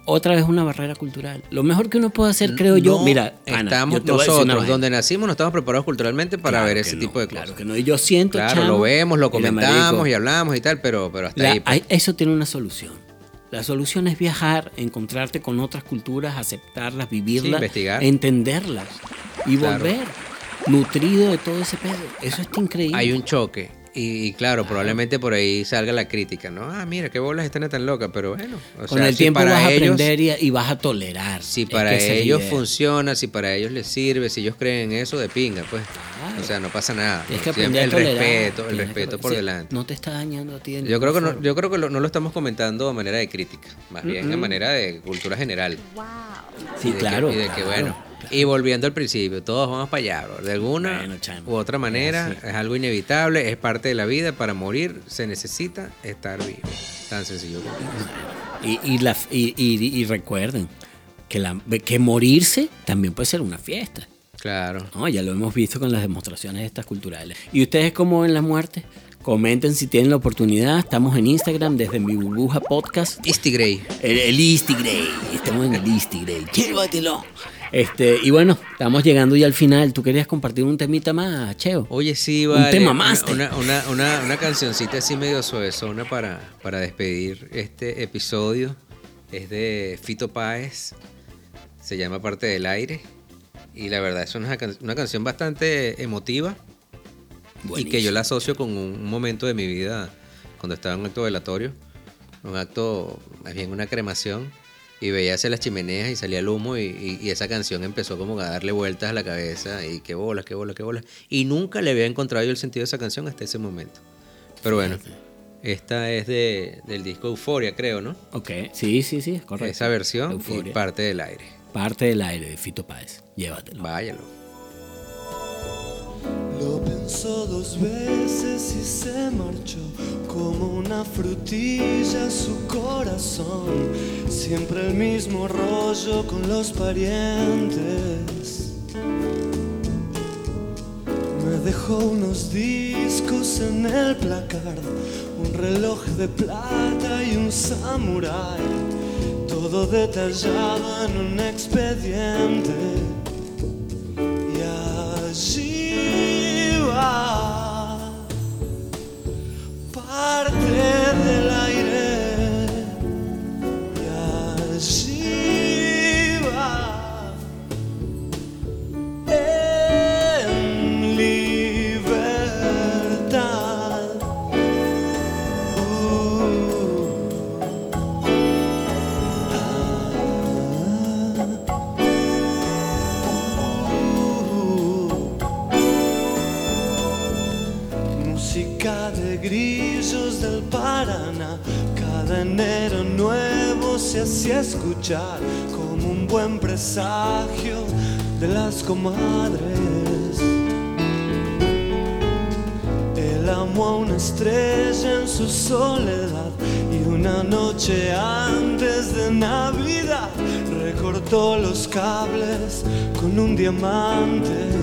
otra vez una barrera cultural. Lo mejor que uno puede hacer, creo yo, mira, Ana, estamos yo nosotros, donde nacimos, no estamos preparados culturalmente para Claro ver ese no, tipo de cosas. Claro que no. Y yo siento, Claro, chamo, lo vemos, lo comentamos y hablamos y tal, pero, pero hasta la- ahí. pues. hay- eso tiene una solución. La solución es viajar, encontrarte con otras culturas, aceptarlas, vivirlas, investigar. entenderlas y Claro. volver nutrido de todo ese pedo. Eso está increíble. Hay un choque. Y, y claro, probablemente por ahí salga la crítica, ¿no? Ah, mira, qué bolas están tan locas, pero bueno. O Con sea, el si tiempo para vas a ellos- aprender y, y vas a tolerar. Si Es para es ellos funciona, si para ellos les sirve, si ellos creen en eso, de pinga, pues. Claro. O sea, no pasa nada. Tienes que Siempre aprender a el tolerar. respeto, el respeto por sí, delante. No te está dañando a ti. Yo creo que no, yo creo que lo- no lo estamos comentando de manera de crítica, más bien de manera de cultura general. Sí, Y de que- claro. y de que bueno. Y volviendo al principio, todos vamos para allá, bro. De alguna Bueno, u otra manera, Es algo inevitable, es parte de la vida. Para morir se necesita estar vivo. Tan sencillo como. Y, y, la, y, y- y recuerden que, la, que morirse también puede ser una fiesta. Claro. ¿no? Ya lo hemos visto con las demostraciones estas culturales. ¿Y ustedes cómo ven la muerte? Comenten si tienen la oportunidad. Estamos en Instagram desde mi burbuja podcast. Isti Grey. El, el Grey. Estamos en el Grey. Llévatelo. Este, y bueno, estamos llegando ya al final. ¿Tú querías compartir un temita más, Cheo? Oye, sí, Un vale. tema más, Una, una, una, una cancioncita así medio suavezona para, para despedir este episodio. Es de Fito Páez. Se llama Parte del Aire. Y la verdad es una, una canción bastante emotiva. Y que yo la asocio con un, un momento de mi vida cuando estaba en un acto velatorio. Un acto, más bien una cremación. Y veía hacia las chimeneas y salía el humo y, y- y esa canción empezó como a darle vueltas a la cabeza y qué bolas, qué bolas, qué bolas. Y nunca le había encontrado yo el sentido de esa canción hasta ese momento. Pero bueno, esta es de, del disco Euforia, creo, ¿no? Ok, sí, sí, sí, es correcto. Esa versión Euforia. y parte del aire. Parte del aire de Fito Páez. Llévatelo. Váyalo. Lo pensó dos veces y se marchó como una frutilla su corazón. Siempre el mismo rollo con los parientes. Me dejó unos discos en el placard, un reloj de plata y un samurái. Todo detallado en un expediente. Y allí parte del aire. Nuevo se hacía escuchar como un buen presagio de las comadres. Él amó a una estrella en su soledad y una noche antes de Navidad recortó los cables con un diamante